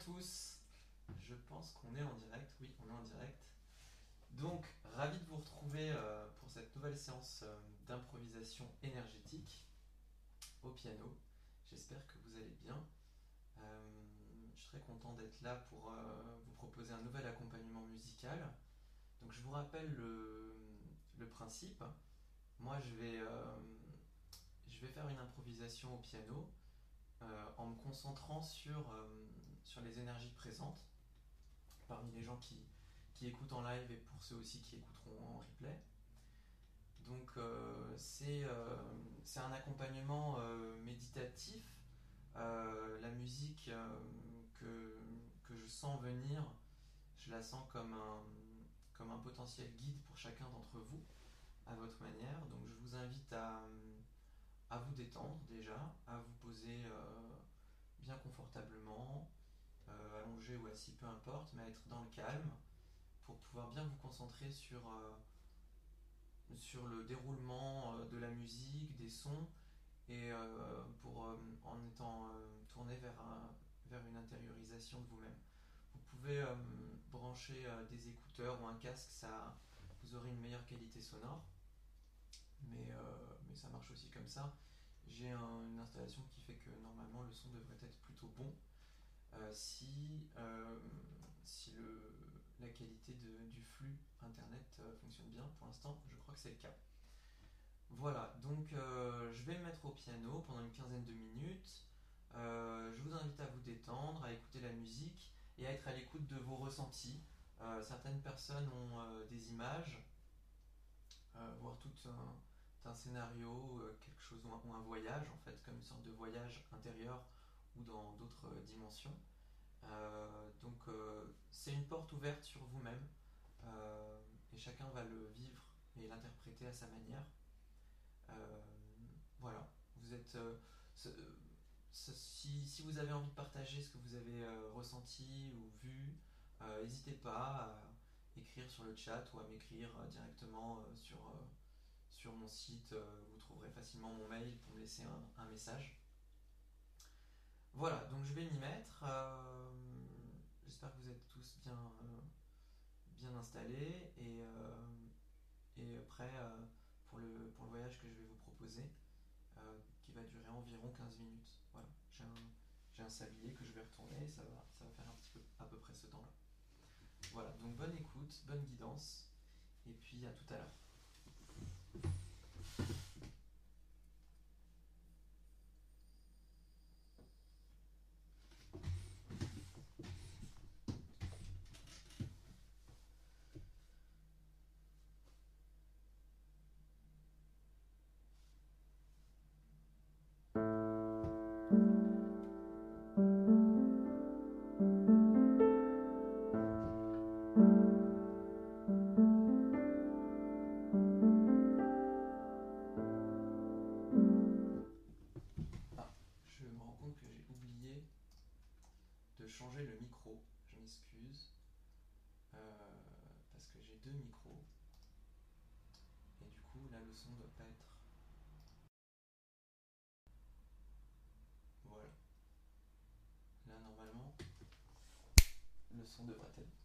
tous. Je pense qu'on est en direct. Oui, on est en direct. Donc, ravi de vous retrouver euh, pour cette nouvelle séance euh, d'improvisation énergétique au piano. J'espère que vous allez bien. Euh, je suis très content d'être là pour vous proposer un nouvel accompagnement musical. Donc, je vous rappelle le, principe. Moi, je vais, je vais faire une improvisation au piano en me concentrant sur sur les énergies présentes parmi les gens qui, écoutent en live et pour ceux aussi qui écouteront en replay. Donc euh, euh, c'est un accompagnement euh, méditatif. la musique que, je sens venir, je la sens comme un, potentiel guide pour chacun d'entre vous, à votre manière. Donc je vous invite à vous détendre déjà, à vous poser bien confortablement, euh, allongé ou assis, peu importe, mais être dans le calme pour pouvoir bien vous concentrer sur, euh, le déroulement euh, de la musique, des sons, et pour, en étant tourné vers, une intériorisation de vous-même. Vous pouvez brancher des écouteurs ou un casque, ça, vous aurez une meilleure qualité sonore, mais ça marche aussi comme ça. J'ai une installation qui fait que normalement le son devrait être plutôt bon. Euh, si, euh, si le, la qualité du flux Internet euh, fonctionne bien. Pour l'instant, je crois que c'est le cas. Voilà, donc je vais me mettre au piano pendant une quinzaine de minutes. je vous invite à vous détendre, à écouter la musique et à être à l'écoute de vos ressentis. certaines personnes ont des images, voire tout un, scénario, quelque chose ou un, voyage en fait, comme une sorte de voyage intérieur dans d'autres dimensions. Euh, donc euh, c'est une porte ouverte sur vous-même euh, et chacun va le vivre et l'interpréter à sa manière. voilà, vous êtes si, si, vous avez envie de partager ce que vous avez ressenti ou vu, n'hésitez pas à écrire sur le chat ou à m'écrire directement sur, sur mon site. vous trouverez facilement mon mail pour me laisser un message. Voilà, donc je vais m'y mettre. Euh, j'espère que vous êtes tous bien, euh, bien installés et, euh, et prêts pour, le, pour le voyage que je vais vous proposer, qui va durer environ 15 minutes. Voilà, j'ai un, un, sablier que je vais retourner et ça va, ça va faire un petit peu à peu près ce temps-là. Voilà, donc bonne écoute, bonne guidance, et puis à tout à l'heure. Je me rends compte que j'ai oublié de changer le micro, je m'excuse, euh, parce que j'ai deux micros, et du coup la leçon doit pas être leçon devrait être.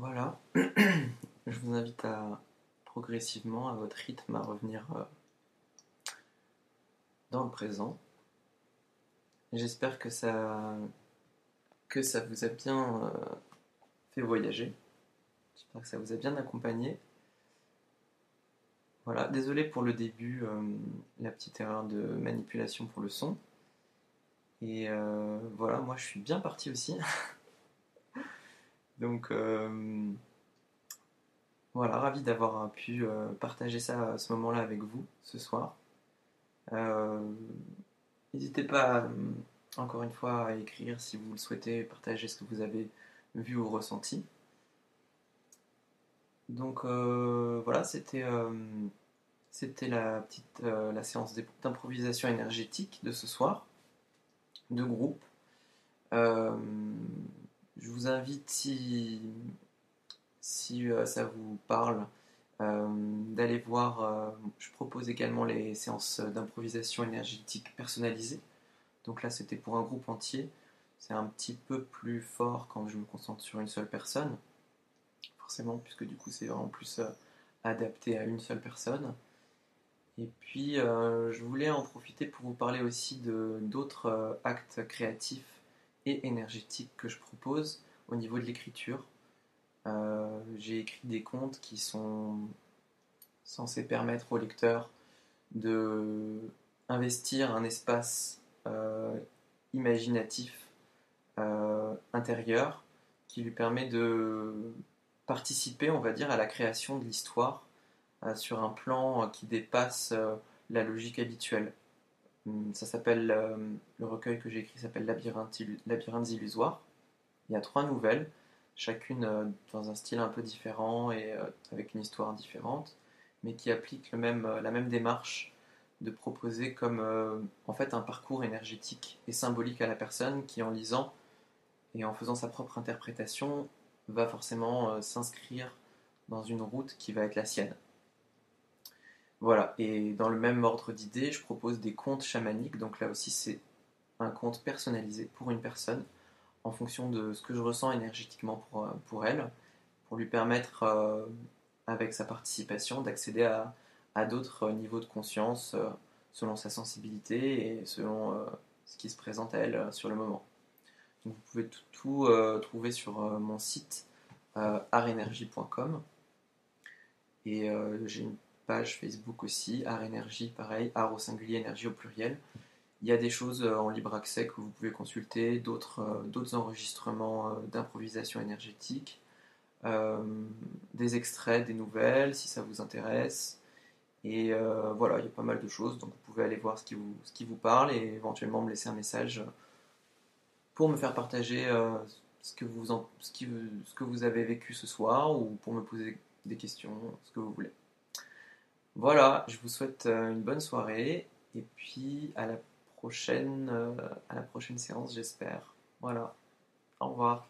Voilà. Je vous invite à progressivement, à votre rythme, à revenir euh, dans le présent. J'espère que ça, vous a bien euh, fait voyager. J'espère que ça vous a bien accompagné. Voilà, désolé pour le début, euh, la petite erreur de manipulation pour le son. Et voilà, moi je suis bien parti aussi. Donc euh, voilà, ravi d'avoir pu euh, partager ça à ce moment-là avec vous ce soir. Euh, n'hésitez pas, encore une fois, à écrire si vous le souhaitez, partager ce que vous avez vu ou ressenti. Donc voilà, c'était la petite la séance d'improvisation énergétique de ce soir, de groupe. Je vous invite, si, euh, ça vous parle, euh, d'aller voir. Euh, je propose également les séances d'improvisation énergétique personnalisées. Donc là, c'était pour un groupe entier. C'est un petit peu plus fort quand je me concentre sur une seule personne, forcément, puisque du coup, c'est vraiment plus adapté à une seule personne. Et puis, je voulais en profiter pour vous parler aussi de d'autres actes créatifs et énergétique que je propose au niveau de l'écriture. Euh, j'ai écrit des contes qui sont censés permettre au lecteur de investir un espace euh, imaginatif euh, intérieur qui lui permet de participer, on va dire, à la création de l'histoire sur un plan qui dépasse la logique habituelle. Hum, ça s'appelle, euh, le recueil que j'ai écrit s'appelle Labyrinthe, Labyrinthes illusoires. Il y a trois nouvelles, chacune euh, dans un style un peu différent et euh, avec une histoire différente, mais qui appliquent la même démarche de proposer comme en fait un parcours énergétique et symbolique à la personne qui en lisant et en faisant sa propre interprétation va forcément s'inscrire dans une route qui va être la sienne. Voilà, et dans le même ordre d'idées, je propose des contes chamaniques. Donc là aussi, c'est un conte personnalisé pour une personne en fonction de ce que je ressens énergétiquement pour, euh, elle, pour lui permettre, euh, avec sa participation, d'accéder à, d'autres niveaux de conscience euh, selon sa sensibilité et selon ce qui se présente à elle sur le moment. Vous pouvez tout, trouver sur mon site arenergie.com et j'ai Facebook aussi, Art Énergie, pareil, Art au singulier, énergie au pluriel. Il y a des choses euh, en libre accès que vous pouvez consulter, d'autres euh, enregistrements euh, d'improvisation énergétique, des extraits, des nouvelles si ça vous intéresse. Et voilà, il y a pas mal de choses, donc vous pouvez aller voir ce qui vous, parle et éventuellement me laisser un message pour me faire partager ce que vous avez vécu ce soir ou pour me poser des questions, ce que vous voulez. Voilà, je vous souhaite euh, une bonne soirée et puis à la prochaine, euh, à la prochaine séance, j'espère. Voilà, au revoir.